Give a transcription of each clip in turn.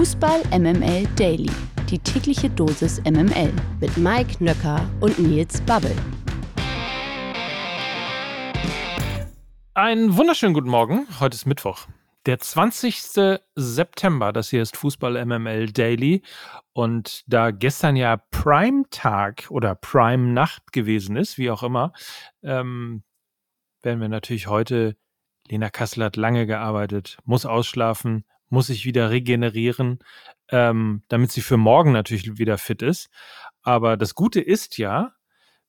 Fußball MML Daily. Die tägliche Dosis MML mit Mike Nöcker und Nils Babbel. Einen wunderschönen guten Morgen. Heute ist Mittwoch. Der 20. September, das hier ist Fußball MML Daily. Und da gestern ja Prime-Tag oder Prime-Nacht gewesen ist, wie auch immer, ähm, werden wir natürlich heute, Lena Kassel hat lange gearbeitet, muss ausschlafen, muss sich wieder regenerieren, ähm, damit sie für morgen natürlich wieder fit ist. Aber das Gute ist ja,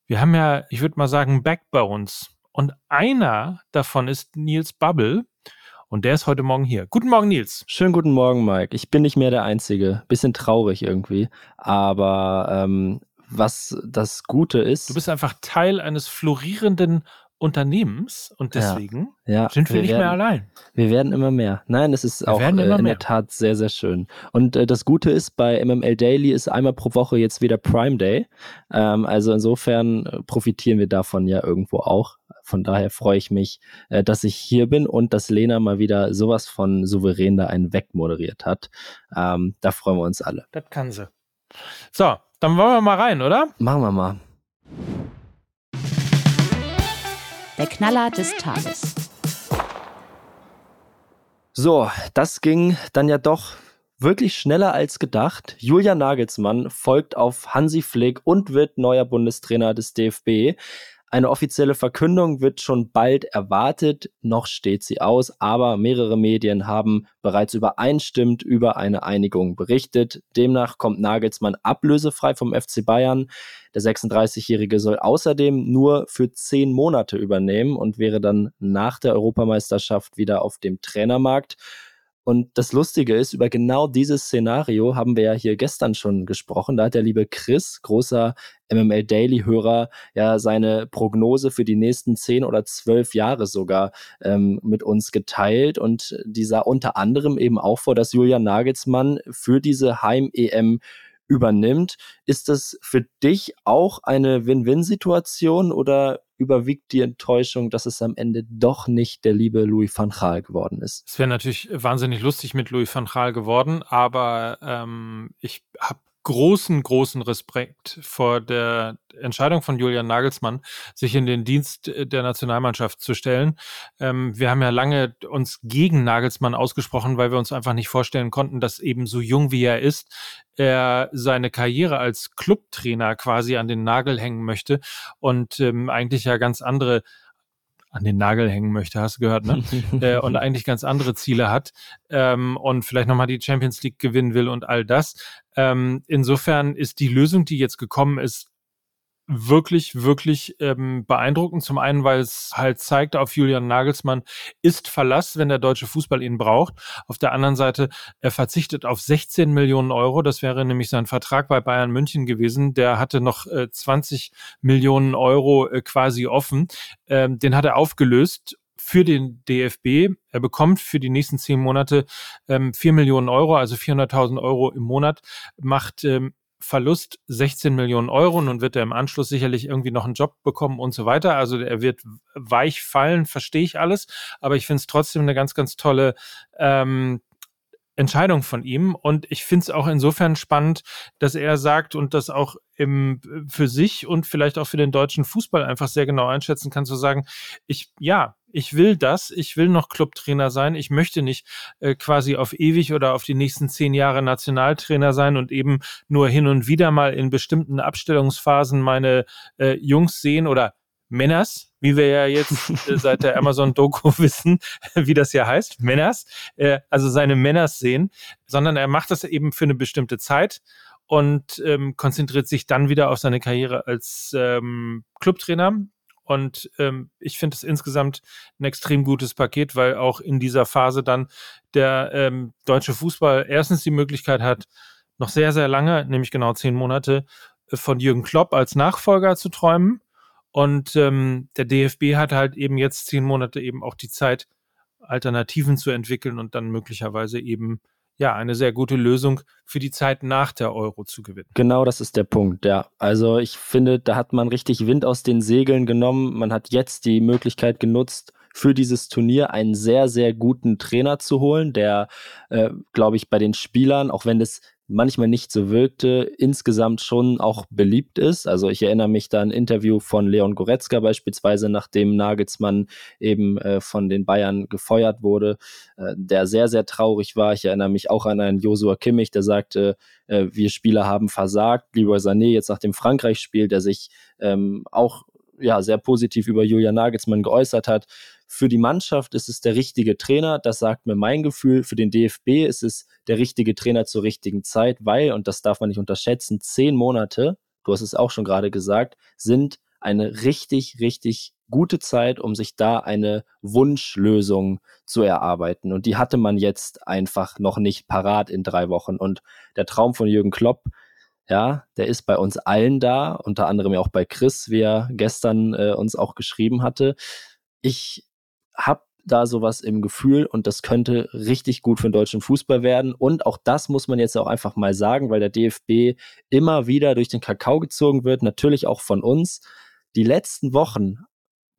wir haben ja, ich würde mal sagen, Backbones. Und einer davon ist Nils Bubble. Und der ist heute Morgen hier. Guten Morgen, Nils. Schönen guten Morgen, Mike. Ich bin nicht mehr der Einzige. Bisschen traurig irgendwie. Aber ähm, was das Gute ist. Du bist einfach Teil eines florierenden Unternehmens und deswegen ja, ja, sind wir, wir nicht werden, mehr allein. Wir werden immer mehr. Nein, es ist wir auch äh, in mehr. der Tat sehr, sehr schön. Und äh, das Gute ist, bei MML Daily ist einmal pro Woche jetzt wieder Prime Day. Ähm, also insofern äh, profitieren wir davon ja irgendwo auch. Von daher freue ich mich, äh, dass ich hier bin und dass Lena mal wieder sowas von souverän da einen wegmoderiert hat. Ähm, da freuen wir uns alle. Das kann sie. So, dann wollen wir mal rein, oder? Machen wir mal. Der Knaller des Tages. So, das ging dann ja doch wirklich schneller als gedacht. Julian Nagelsmann folgt auf Hansi Flick und wird neuer Bundestrainer des DFB. Eine offizielle Verkündung wird schon bald erwartet, noch steht sie aus, aber mehrere Medien haben bereits übereinstimmend über eine Einigung berichtet. Demnach kommt Nagelsmann ablösefrei vom FC Bayern. Der 36-Jährige soll außerdem nur für zehn Monate übernehmen und wäre dann nach der Europameisterschaft wieder auf dem Trainermarkt. Und das Lustige ist, über genau dieses Szenario haben wir ja hier gestern schon gesprochen. Da hat der liebe Chris, großer MML Daily-Hörer, ja seine Prognose für die nächsten zehn oder zwölf Jahre sogar ähm, mit uns geteilt. Und die sah unter anderem eben auch vor, dass Julian Nagelsmann für diese Heim-EM übernimmt. Ist das für dich auch eine Win-Win-Situation oder überwiegt die Enttäuschung, dass es am Ende doch nicht der liebe Louis van Gaal geworden ist? Es wäre natürlich wahnsinnig lustig mit Louis van Gaal geworden, aber ähm, ich habe großen, großen Respekt vor der Entscheidung von Julian Nagelsmann, sich in den Dienst der Nationalmannschaft zu stellen. Ähm, wir haben ja lange uns gegen Nagelsmann ausgesprochen, weil wir uns einfach nicht vorstellen konnten, dass eben so jung wie er ist, er seine Karriere als Clubtrainer quasi an den Nagel hängen möchte und ähm, eigentlich ja ganz andere an den Nagel hängen möchte, hast du gehört, ne? äh, und eigentlich ganz andere Ziele hat ähm, und vielleicht nochmal die Champions League gewinnen will und all das. Ähm, insofern ist die Lösung, die jetzt gekommen ist, wirklich, wirklich ähm, beeindruckend. Zum einen, weil es halt zeigt, auf Julian Nagelsmann ist Verlass, wenn der deutsche Fußball ihn braucht. Auf der anderen Seite, er verzichtet auf 16 Millionen Euro. Das wäre nämlich sein Vertrag bei Bayern München gewesen. Der hatte noch äh, 20 Millionen Euro äh, quasi offen. Ähm, den hat er aufgelöst für den DFB. Er bekommt für die nächsten zehn Monate ähm, 4 Millionen Euro, also 400.000 Euro im Monat, macht ähm, Verlust 16 Millionen Euro. Nun wird er im Anschluss sicherlich irgendwie noch einen Job bekommen und so weiter. Also er wird weich fallen, verstehe ich alles. Aber ich finde es trotzdem eine ganz, ganz tolle ähm, Entscheidung von ihm. Und ich finde es auch insofern spannend, dass er sagt und das auch im, für sich und vielleicht auch für den deutschen Fußball einfach sehr genau einschätzen kann, zu sagen, ich, ja, ich will das, ich will noch Clubtrainer sein, ich möchte nicht äh, quasi auf ewig oder auf die nächsten zehn Jahre Nationaltrainer sein und eben nur hin und wieder mal in bestimmten Abstellungsphasen meine äh, Jungs sehen oder Männers, wie wir ja jetzt äh, seit der Amazon-Doku wissen, wie das ja heißt, Männers, äh, also seine Männers sehen, sondern er macht das eben für eine bestimmte Zeit und ähm, konzentriert sich dann wieder auf seine Karriere als ähm, Clubtrainer. Und ähm, ich finde es insgesamt ein extrem gutes Paket, weil auch in dieser Phase dann der ähm, deutsche Fußball erstens die Möglichkeit hat, noch sehr, sehr lange, nämlich genau zehn Monate, äh, von Jürgen Klopp als Nachfolger zu träumen. Und ähm, der DFB hat halt eben jetzt zehn Monate eben auch die Zeit, Alternativen zu entwickeln und dann möglicherweise eben ja eine sehr gute Lösung für die Zeit nach der Euro zu gewinnen. Genau, das ist der Punkt, ja. Also ich finde, da hat man richtig Wind aus den Segeln genommen. Man hat jetzt die Möglichkeit genutzt, für dieses Turnier einen sehr, sehr guten Trainer zu holen, der, äh, glaube ich, bei den Spielern, auch wenn das manchmal nicht so wirkte, insgesamt schon auch beliebt ist. Also ich erinnere mich da an ein Interview von Leon Goretzka beispielsweise, nachdem Nagelsmann eben äh, von den Bayern gefeuert wurde, äh, der sehr, sehr traurig war. Ich erinnere mich auch an einen Josua Kimmich, der sagte, äh, wir Spieler haben versagt. Leroy Sané jetzt nach dem Frankreich-Spiel, der sich ähm, auch ja, sehr positiv über Julian Nagelsmann geäußert hat. Für die Mannschaft ist es der richtige Trainer, das sagt mir mein Gefühl. Für den DFB ist es der richtige Trainer zur richtigen Zeit, weil, und das darf man nicht unterschätzen, zehn Monate, du hast es auch schon gerade gesagt, sind eine richtig, richtig gute Zeit, um sich da eine Wunschlösung zu erarbeiten. Und die hatte man jetzt einfach noch nicht parat in drei Wochen. Und der Traum von Jürgen Klopp, ja, der ist bei uns allen da, unter anderem ja auch bei Chris, wie er gestern äh, uns auch geschrieben hatte. Ich habe da sowas im Gefühl und das könnte richtig gut für den deutschen Fußball werden. Und auch das muss man jetzt auch einfach mal sagen, weil der DFB immer wieder durch den Kakao gezogen wird, natürlich auch von uns. Die letzten Wochen,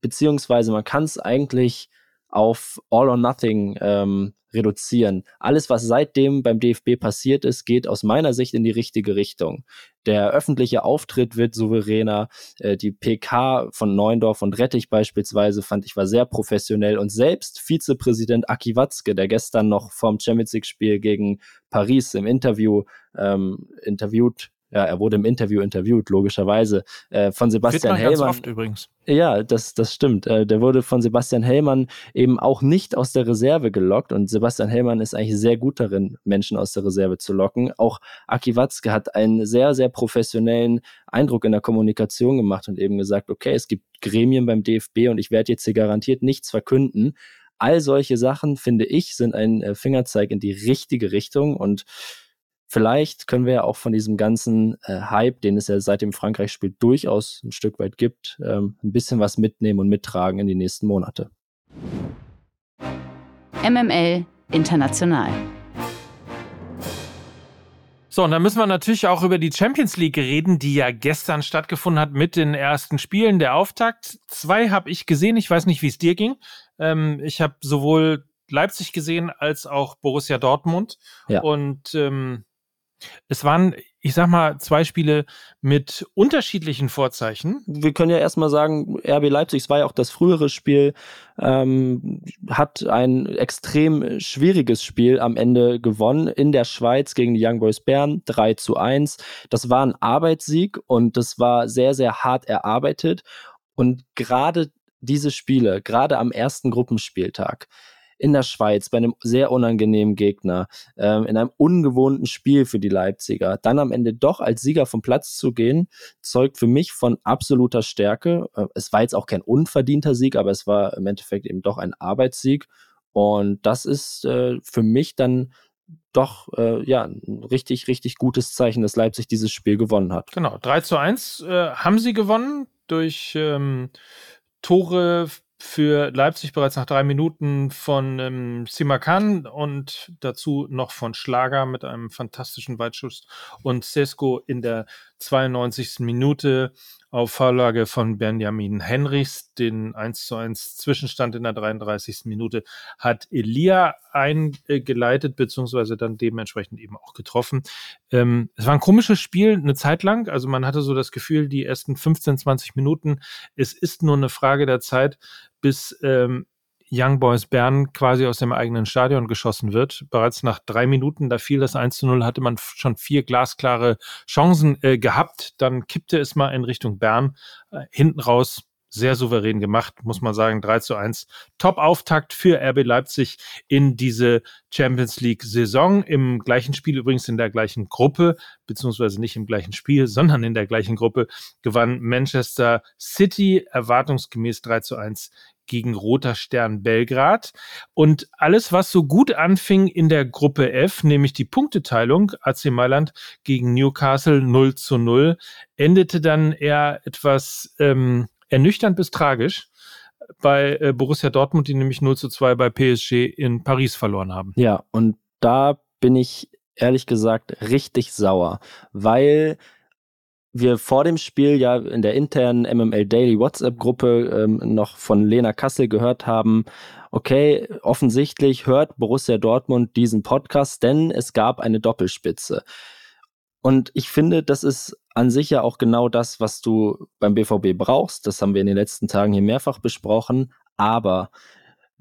beziehungsweise man kann es eigentlich auf All or Nothing ähm, reduzieren. Alles, was seitdem beim DFB passiert ist, geht aus meiner Sicht in die richtige Richtung. Der öffentliche Auftritt wird souveräner. Äh, die PK von Neuendorf und Rettich beispielsweise fand ich war sehr professionell und selbst Vizepräsident Aki Watzke, der gestern noch vorm Champions League Spiel gegen Paris im Interview ähm, interviewt ja, er wurde im Interview interviewt, logischerweise, äh, von Sebastian Hellmann. Ganz oft übrigens. Ja, das, das stimmt. Äh, der wurde von Sebastian Hellmann eben auch nicht aus der Reserve gelockt und Sebastian Hellmann ist eigentlich sehr gut darin, Menschen aus der Reserve zu locken. Auch Aki Watzke hat einen sehr, sehr professionellen Eindruck in der Kommunikation gemacht und eben gesagt, okay, es gibt Gremien beim DFB und ich werde jetzt hier garantiert nichts verkünden. All solche Sachen, finde ich, sind ein äh, Fingerzeig in die richtige Richtung und Vielleicht können wir ja auch von diesem ganzen äh, Hype, den es ja seit dem Frankreich-Spiel durchaus ein Stück weit gibt, ähm, ein bisschen was mitnehmen und mittragen in die nächsten Monate. MML International. So, und dann müssen wir natürlich auch über die Champions League reden, die ja gestern stattgefunden hat mit den ersten Spielen. Der Auftakt. Zwei habe ich gesehen. Ich weiß nicht, wie es dir ging. Ähm, ich habe sowohl Leipzig gesehen als auch Borussia Dortmund. Ja. Und ähm, es waren, ich sag mal, zwei Spiele mit unterschiedlichen Vorzeichen. Wir können ja erstmal sagen, RB Leipzig, es war ja auch das frühere Spiel, ähm, hat ein extrem schwieriges Spiel am Ende gewonnen in der Schweiz gegen die Young Boys Bern, 3 zu 1. Das war ein Arbeitssieg und das war sehr, sehr hart erarbeitet. Und gerade diese Spiele, gerade am ersten Gruppenspieltag, in der Schweiz bei einem sehr unangenehmen Gegner, ähm, in einem ungewohnten Spiel für die Leipziger, dann am Ende doch als Sieger vom Platz zu gehen, zeugt für mich von absoluter Stärke. Äh, es war jetzt auch kein unverdienter Sieg, aber es war im Endeffekt eben doch ein Arbeitssieg. Und das ist äh, für mich dann doch äh, ja ein richtig, richtig gutes Zeichen, dass Leipzig dieses Spiel gewonnen hat. Genau, 3 zu 1 äh, haben sie gewonnen durch ähm, Tore für Leipzig bereits nach drei Minuten von ähm, Simakan und dazu noch von Schlager mit einem fantastischen Weitschuss und Sesko in der 92. Minute auf Vorlage von Benjamin Henrichs. Den 1 zu 1 Zwischenstand in der 33. Minute hat Elia eingeleitet, beziehungsweise dann dementsprechend eben auch getroffen. Ähm, es war ein komisches Spiel eine Zeit lang. Also man hatte so das Gefühl, die ersten 15, 20 Minuten, es ist nur eine Frage der Zeit, bis ähm, Young Boys Bern quasi aus dem eigenen Stadion geschossen wird. Bereits nach drei Minuten, da fiel das 1 zu 0, hatte man schon vier glasklare Chancen äh, gehabt. Dann kippte es mal in Richtung Bern. Äh, hinten raus sehr souverän gemacht, muss man sagen. 3 zu 1. Top-Auftakt für RB Leipzig in diese Champions League-Saison. Im gleichen Spiel, übrigens in der gleichen Gruppe, beziehungsweise nicht im gleichen Spiel, sondern in der gleichen Gruppe, gewann Manchester City erwartungsgemäß 3 zu 1 gegen Roter Stern Belgrad. Und alles, was so gut anfing in der Gruppe F, nämlich die Punkteteilung, AC Mailand gegen Newcastle 0 zu 0, endete dann eher etwas ähm, ernüchternd bis tragisch bei äh, Borussia Dortmund, die nämlich 0 zu 2 bei PSG in Paris verloren haben. Ja, und da bin ich ehrlich gesagt richtig sauer, weil wir vor dem Spiel ja in der internen MML Daily WhatsApp-Gruppe ähm, noch von Lena Kassel gehört haben, okay, offensichtlich hört Borussia Dortmund diesen Podcast, denn es gab eine Doppelspitze. Und ich finde, das ist an sich ja auch genau das, was du beim BVB brauchst. Das haben wir in den letzten Tagen hier mehrfach besprochen. Aber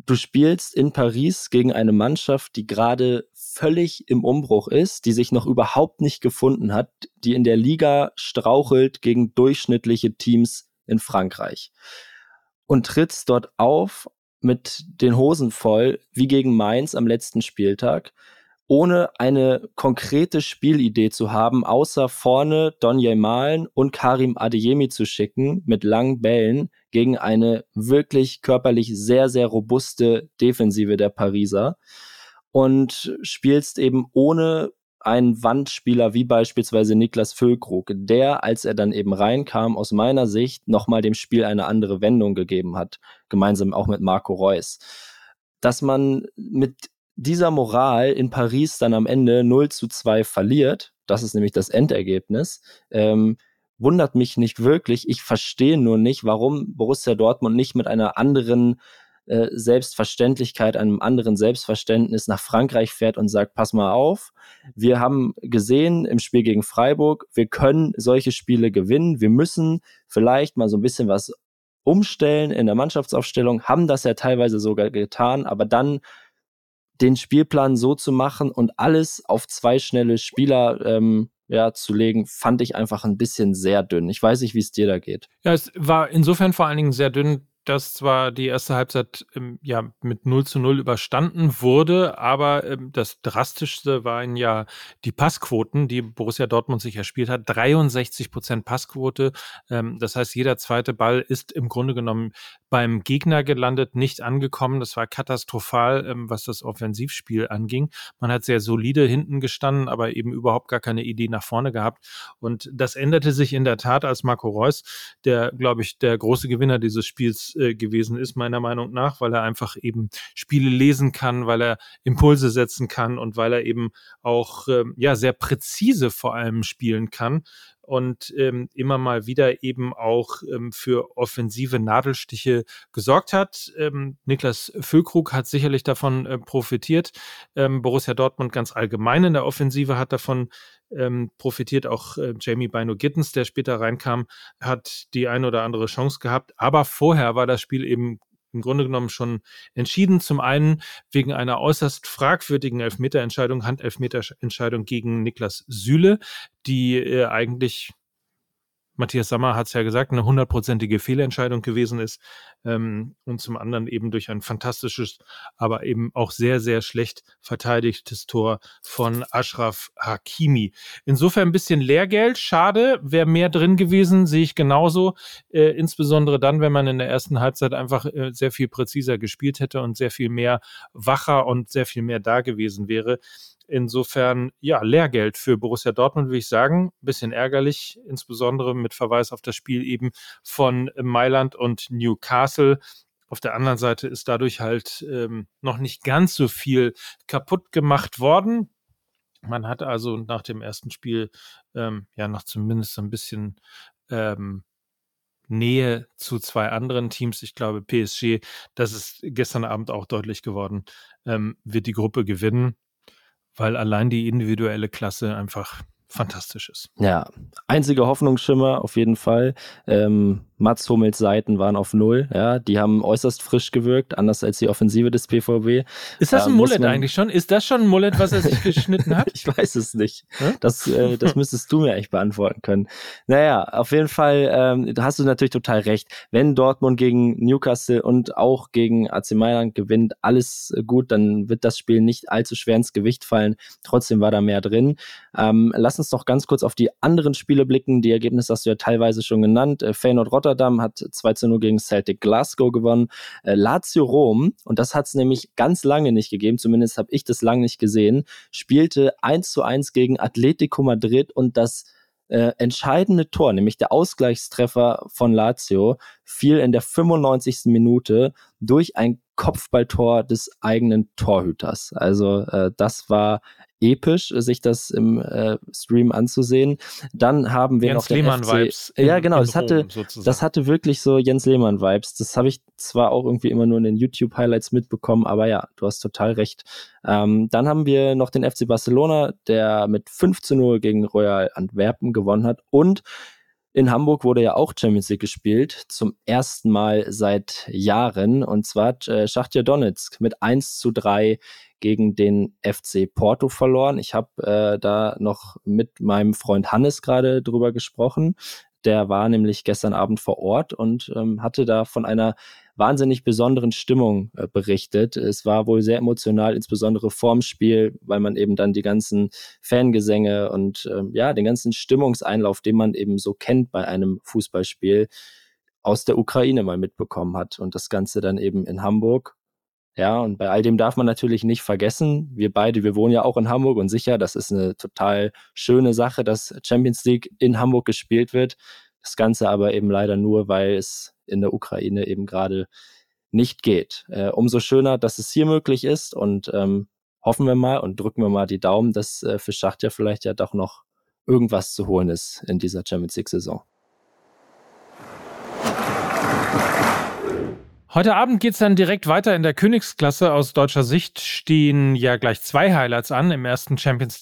du spielst in Paris gegen eine Mannschaft, die gerade völlig im Umbruch ist, die sich noch überhaupt nicht gefunden hat, die in der Liga strauchelt gegen durchschnittliche Teams in Frankreich. Und trittst dort auf mit den Hosen voll, wie gegen Mainz am letzten Spieltag, ohne eine konkrete Spielidee zu haben, außer vorne Donje Malen und Karim Adeyemi zu schicken mit langen Bällen gegen eine wirklich körperlich sehr, sehr robuste Defensive der Pariser und spielst eben ohne einen Wandspieler wie beispielsweise Niklas Füllkrug, der, als er dann eben reinkam, aus meiner Sicht nochmal dem Spiel eine andere Wendung gegeben hat, gemeinsam auch mit Marco Reus. Dass man mit dieser Moral in Paris dann am Ende 0 zu 2 verliert, das ist nämlich das Endergebnis, ähm, wundert mich nicht wirklich. Ich verstehe nur nicht, warum Borussia Dortmund nicht mit einer anderen äh, Selbstverständlichkeit, einem anderen Selbstverständnis nach Frankreich fährt und sagt, pass mal auf, wir haben gesehen im Spiel gegen Freiburg, wir können solche Spiele gewinnen, wir müssen vielleicht mal so ein bisschen was umstellen in der Mannschaftsaufstellung, haben das ja teilweise sogar getan, aber dann den Spielplan so zu machen und alles auf zwei schnelle Spieler ähm, ja, zu legen, fand ich einfach ein bisschen sehr dünn. Ich weiß nicht, wie es dir da geht. Ja, es war insofern vor allen Dingen sehr dünn, dass zwar die erste Halbzeit ähm, ja mit 0 zu 0 überstanden wurde, aber ähm, das drastischste waren ja die Passquoten, die Borussia Dortmund sich erspielt hat. 63 Prozent Passquote. Ähm, das heißt, jeder zweite Ball ist im Grunde genommen beim Gegner gelandet, nicht angekommen. Das war katastrophal, ähm, was das Offensivspiel anging. Man hat sehr solide hinten gestanden, aber eben überhaupt gar keine Idee nach vorne gehabt. Und das änderte sich in der Tat, als Marco Reus, der, glaube ich, der große Gewinner dieses Spiels äh, gewesen ist, meiner Meinung nach, weil er einfach eben Spiele lesen kann, weil er Impulse setzen kann und weil er eben auch ähm, ja sehr präzise vor allem spielen kann und ähm, immer mal wieder eben auch ähm, für offensive Nadelstiche gesorgt hat. Ähm, Niklas Füllkrug hat sicherlich davon äh, profitiert. Ähm, Borussia Dortmund ganz allgemein in der Offensive hat davon ähm, profitiert. Auch äh, Jamie Bino Gittens, der später reinkam, hat die eine oder andere Chance gehabt. Aber vorher war das Spiel eben im Grunde genommen schon entschieden. Zum einen wegen einer äußerst fragwürdigen Elfmeterentscheidung, Handelfmeterentscheidung gegen Niklas Süle, die äh, eigentlich Matthias Sammer hat es ja gesagt, eine hundertprozentige Fehlentscheidung gewesen ist ähm, und zum anderen eben durch ein fantastisches, aber eben auch sehr, sehr schlecht verteidigtes Tor von Ashraf Hakimi. Insofern ein bisschen Lehrgeld, schade, wäre mehr drin gewesen, sehe ich genauso, äh, insbesondere dann, wenn man in der ersten Halbzeit einfach äh, sehr viel präziser gespielt hätte und sehr viel mehr wacher und sehr viel mehr da gewesen wäre. Insofern, ja, Lehrgeld für Borussia Dortmund, würde ich sagen. Bisschen ärgerlich, insbesondere mit Verweis auf das Spiel eben von Mailand und Newcastle. Auf der anderen Seite ist dadurch halt ähm, noch nicht ganz so viel kaputt gemacht worden. Man hat also nach dem ersten Spiel ähm, ja noch zumindest ein bisschen ähm, Nähe zu zwei anderen Teams. Ich glaube, PSG, das ist gestern Abend auch deutlich geworden, ähm, wird die Gruppe gewinnen weil allein die individuelle Klasse einfach fantastisch ist. Ja, einziger Hoffnungsschimmer auf jeden Fall. Ähm, Mats Hummels Seiten waren auf Null. Ja, die haben äußerst frisch gewirkt, anders als die Offensive des PVB. Ist das ein Mullet eigentlich schon? Ist das schon ein Mullet, was er sich geschnitten hat? ich weiß es nicht. Hm? Das, äh, das müsstest du mir echt beantworten können. Naja, auf jeden Fall ähm, hast du natürlich total recht. Wenn Dortmund gegen Newcastle und auch gegen AC Mailand gewinnt, alles gut, dann wird das Spiel nicht allzu schwer ins Gewicht fallen. Trotzdem war da mehr drin. Ähm, lass uns doch ganz kurz auf die anderen Spiele blicken. Die Ergebnisse hast du ja teilweise schon genannt. Äh, Feyenoord Rotterdam hat 2 zu 0 gegen Celtic Glasgow gewonnen. Äh, Lazio Rom, und das hat es nämlich ganz lange nicht gegeben, zumindest habe ich das lange nicht gesehen, spielte 1 zu 1 gegen Atletico Madrid und das äh, entscheidende Tor, nämlich der Ausgleichstreffer von Lazio, fiel in der 95. Minute durch ein Kopfballtor des eigenen Torhüters. Also äh, das war episch, sich das im äh, Stream anzusehen. Dann haben wir Jens noch den Lehmann FC, Vibes. ja, genau, das hatte, Rom sozusagen. das hatte wirklich so Jens Lehmann Vibes. Das habe ich zwar auch irgendwie immer nur in den YouTube Highlights mitbekommen, aber ja, du hast total recht. Ähm, dann haben wir noch den FC Barcelona, der mit 5 zu 0 gegen Royal Antwerpen gewonnen hat und in Hamburg wurde ja auch Champions League gespielt, zum ersten Mal seit Jahren. Und zwar hat äh, Schachtja Donetsk mit 1 zu 3 gegen den FC Porto verloren. Ich habe äh, da noch mit meinem Freund Hannes gerade drüber gesprochen. Der war nämlich gestern Abend vor Ort und ähm, hatte da von einer wahnsinnig besonderen Stimmung äh, berichtet. Es war wohl sehr emotional, insbesondere vorm Spiel, weil man eben dann die ganzen Fangesänge und ähm, ja, den ganzen Stimmungseinlauf, den man eben so kennt bei einem Fußballspiel, aus der Ukraine mal mitbekommen hat. Und das Ganze dann eben in Hamburg. Ja, und bei all dem darf man natürlich nicht vergessen, wir beide, wir wohnen ja auch in Hamburg und sicher, das ist eine total schöne Sache, dass Champions League in Hamburg gespielt wird. Das Ganze aber eben leider nur, weil es in der Ukraine eben gerade nicht geht. Äh, umso schöner, dass es hier möglich ist und ähm, hoffen wir mal und drücken wir mal die Daumen, dass äh, für Schacht ja vielleicht ja doch noch irgendwas zu holen ist in dieser Champions League-Saison. Heute Abend geht's dann direkt weiter in der Königsklasse. Aus deutscher Sicht stehen ja gleich zwei Highlights an. Im ersten Champions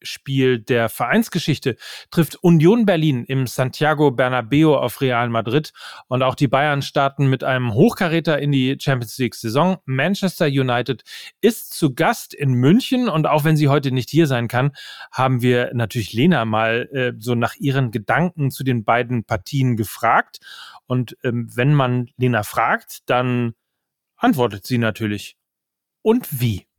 League-Spiel der Vereinsgeschichte trifft Union Berlin im Santiago Bernabeo auf Real Madrid. Und auch die Bayern starten mit einem Hochkaräter in die Champions League-Saison. Manchester United ist zu Gast in München. Und auch wenn sie heute nicht hier sein kann, haben wir natürlich Lena mal äh, so nach ihren Gedanken zu den beiden Partien gefragt. Und ähm, wenn man Lena fragt, dann antwortet sie natürlich. Und wie?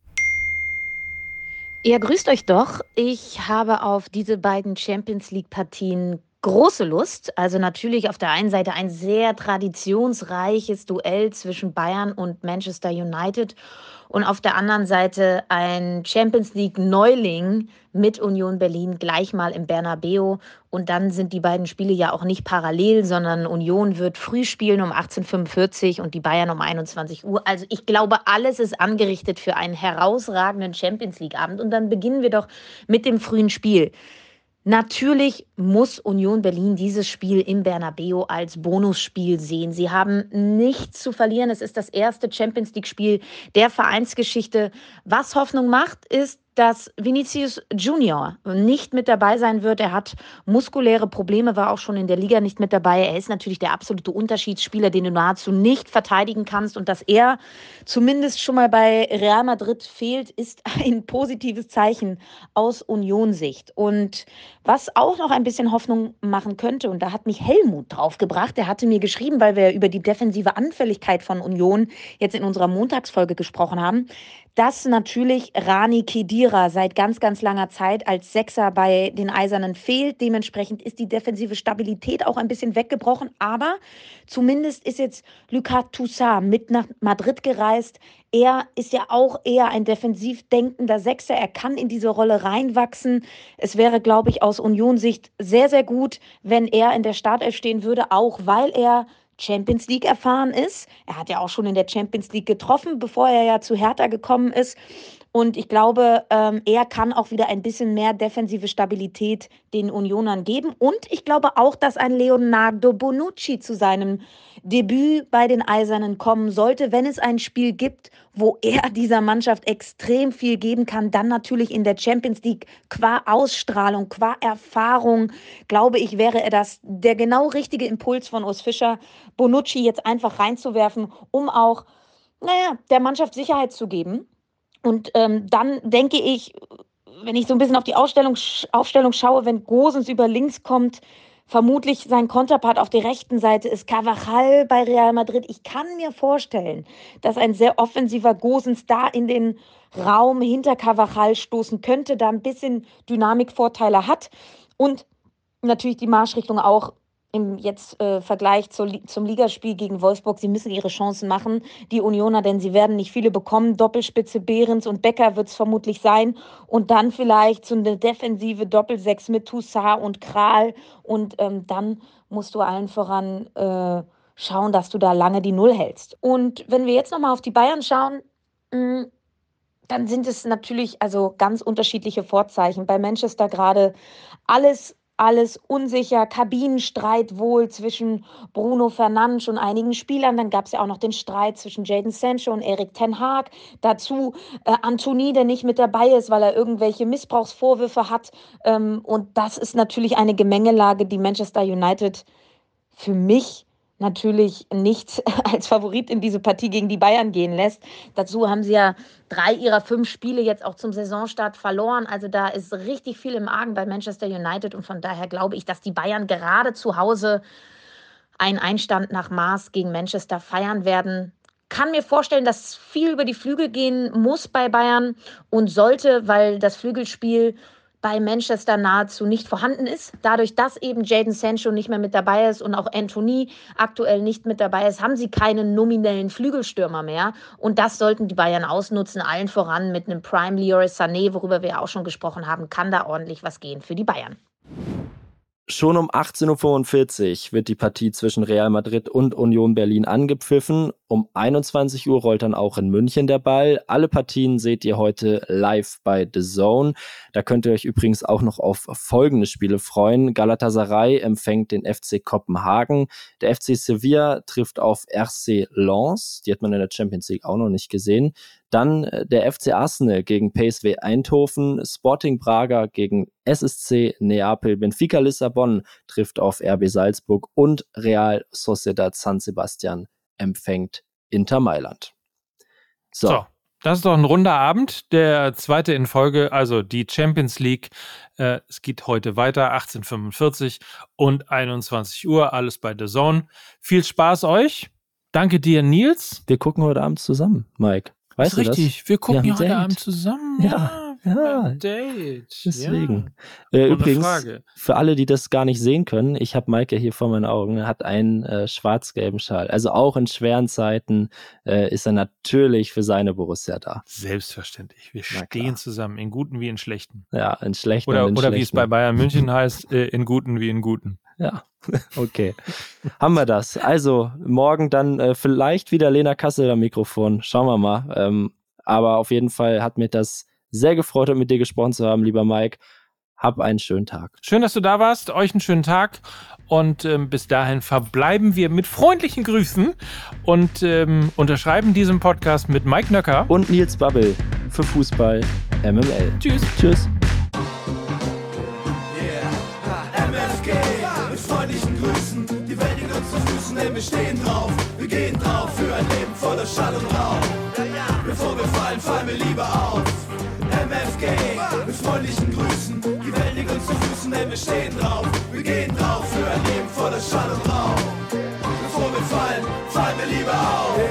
Ja, grüßt euch doch. Ich habe auf diese beiden Champions League-Partien große Lust. Also natürlich auf der einen Seite ein sehr traditionsreiches Duell zwischen Bayern und Manchester United und auf der anderen Seite ein Champions League-Neuling mit Union Berlin gleich mal im Bernabeu. Und dann sind die beiden Spiele ja auch nicht parallel, sondern Union wird früh spielen um 18.45 Uhr und die Bayern um 21 Uhr. Also ich glaube, alles ist angerichtet für einen herausragenden Champions League-Abend. Und dann beginnen wir doch mit dem frühen Spiel. Natürlich muss Union Berlin dieses Spiel im Bernabeu als Bonusspiel sehen. Sie haben nichts zu verlieren. Es ist das erste Champions League-Spiel der Vereinsgeschichte. Was Hoffnung macht, ist, dass Vinicius Junior nicht mit dabei sein wird. Er hat muskuläre Probleme, war auch schon in der Liga nicht mit dabei. Er ist natürlich der absolute Unterschiedsspieler, den du nahezu nicht verteidigen kannst. Und dass er zumindest schon mal bei Real Madrid fehlt, ist ein positives Zeichen aus Union-Sicht. Und was auch noch ein bisschen Hoffnung machen könnte, und da hat mich Helmut draufgebracht, der hatte mir geschrieben, weil wir über die defensive Anfälligkeit von Union jetzt in unserer Montagsfolge gesprochen haben, dass natürlich Rani Kedira seit ganz, ganz langer Zeit als Sechser bei den Eisernen fehlt. Dementsprechend ist die defensive Stabilität auch ein bisschen weggebrochen. Aber zumindest ist jetzt Lucas Toussaint mit nach Madrid gereist. Er ist ja auch eher ein defensiv denkender Sechser. Er kann in diese Rolle reinwachsen. Es wäre, glaube ich, aus Union-Sicht sehr, sehr gut, wenn er in der Startelf stehen würde, auch weil er Champions League erfahren ist. Er hat ja auch schon in der Champions League getroffen, bevor er ja zu Hertha gekommen ist. Und ich glaube, ähm, er kann auch wieder ein bisschen mehr defensive Stabilität den Unionern geben. Und ich glaube auch, dass ein Leonardo Bonucci zu seinem Debüt bei den Eisernen kommen sollte, wenn es ein Spiel gibt, wo er dieser Mannschaft extrem viel geben kann. Dann natürlich in der Champions League qua Ausstrahlung, qua Erfahrung, glaube ich, wäre er das der genau richtige Impuls von Urs Fischer, Bonucci jetzt einfach reinzuwerfen, um auch, naja, der Mannschaft Sicherheit zu geben. Und ähm, dann denke ich, wenn ich so ein bisschen auf die Ausstellung, Aufstellung schaue, wenn Gosens über links kommt, vermutlich sein Konterpart auf der rechten Seite ist Carvajal bei Real Madrid. Ich kann mir vorstellen, dass ein sehr offensiver Gosens da in den Raum hinter Carvajal stoßen könnte, da ein bisschen Dynamikvorteile hat und natürlich die Marschrichtung auch im jetzt äh, Vergleich zur, zum Ligaspiel gegen Wolfsburg, sie müssen ihre Chancen machen, die Unioner, denn sie werden nicht viele bekommen. Doppelspitze Behrens und Becker wird es vermutlich sein. Und dann vielleicht so eine defensive Doppelsechs mit Toussaint und Kral. Und ähm, dann musst du allen voran äh, schauen, dass du da lange die Null hältst. Und wenn wir jetzt nochmal auf die Bayern schauen, mh, dann sind es natürlich also ganz unterschiedliche Vorzeichen. Bei Manchester gerade alles alles unsicher, Kabinenstreit wohl zwischen Bruno Fernandes und einigen Spielern. Dann gab es ja auch noch den Streit zwischen Jaden Sancho und Erik Ten Haag. Dazu äh, Anthony, der nicht mit dabei ist, weil er irgendwelche Missbrauchsvorwürfe hat. Ähm, und das ist natürlich eine Gemengelage, die Manchester United für mich natürlich nicht als Favorit in diese Partie gegen die Bayern gehen lässt. Dazu haben sie ja drei ihrer fünf Spiele jetzt auch zum Saisonstart verloren. Also da ist richtig viel im Argen bei Manchester United und von daher glaube ich, dass die Bayern gerade zu Hause einen Einstand nach Maß gegen Manchester feiern werden. Kann mir vorstellen, dass viel über die Flügel gehen muss bei Bayern und sollte, weil das Flügelspiel bei Manchester nahezu nicht vorhanden ist. Dadurch, dass eben Jaden Sancho nicht mehr mit dabei ist und auch Anthony aktuell nicht mit dabei ist, haben sie keinen nominellen Flügelstürmer mehr. Und das sollten die Bayern ausnutzen, allen voran mit einem Prime Leroy Sané, worüber wir auch schon gesprochen haben, kann da ordentlich was gehen für die Bayern. Schon um 18.45 Uhr wird die Partie zwischen Real Madrid und Union Berlin angepfiffen. Um 21 Uhr rollt dann auch in München der Ball. Alle Partien seht ihr heute live bei The Zone. Da könnt ihr euch übrigens auch noch auf folgende Spiele freuen. Galatasaray empfängt den FC Kopenhagen. Der FC Sevilla trifft auf RC Lens. Die hat man in der Champions League auch noch nicht gesehen. Dann äh, der FC Arsenal gegen PSW Eindhoven, Sporting Braga gegen SSC Neapel, Benfica Lissabon trifft auf RB Salzburg und Real Sociedad San Sebastian empfängt Inter Mailand. So. so. Das ist doch ein runder Abend, der zweite in Folge, also die Champions League. Äh, es geht heute weiter, 18.45 und 21 Uhr, alles bei The Zone. Viel Spaß euch. Danke dir, Nils. Wir gucken heute Abend zusammen, Mike. Weißt das ist richtig, das? wir gucken ja, heute Abend zusammen. Ja. Ja, Date. Deswegen. Ja. Äh, übrigens, Frage. für alle, die das gar nicht sehen können, ich habe Maike hier vor meinen Augen, hat einen äh, schwarz-gelben Schal. Also auch in schweren Zeiten äh, ist er natürlich für seine Borussia da. Selbstverständlich. Wir Na stehen klar. zusammen, in guten wie in schlechten. Ja, in schlechten. Oder, in oder schlechten. wie es bei Bayern München heißt, äh, in guten wie in guten. Ja, okay. Haben wir das. Also, morgen dann äh, vielleicht wieder Lena Kassel am Mikrofon. Schauen wir mal. Ähm, aber auf jeden Fall hat mir das sehr gefreut, mit dir gesprochen zu haben, lieber Mike. Hab einen schönen Tag. Schön, dass du da warst. Euch einen schönen Tag. Und ähm, bis dahin verbleiben wir mit freundlichen Grüßen und ähm, unterschreiben diesen Podcast mit Mike Nöcker und Nils Babbel für Fußball MML. Tschüss. Tschüss. Wir stehen drauf, wir gehen drauf für ein Leben voller Schall und Rauch. Bevor wir fallen, fallen wir lieber auf. MFG mit freundlichen Grüßen, die Welt liegt uns zu Füßen, denn wir stehen drauf, wir gehen drauf für ein Leben voller Schall und Rauch. Bevor wir fallen, fallen wir lieber auf.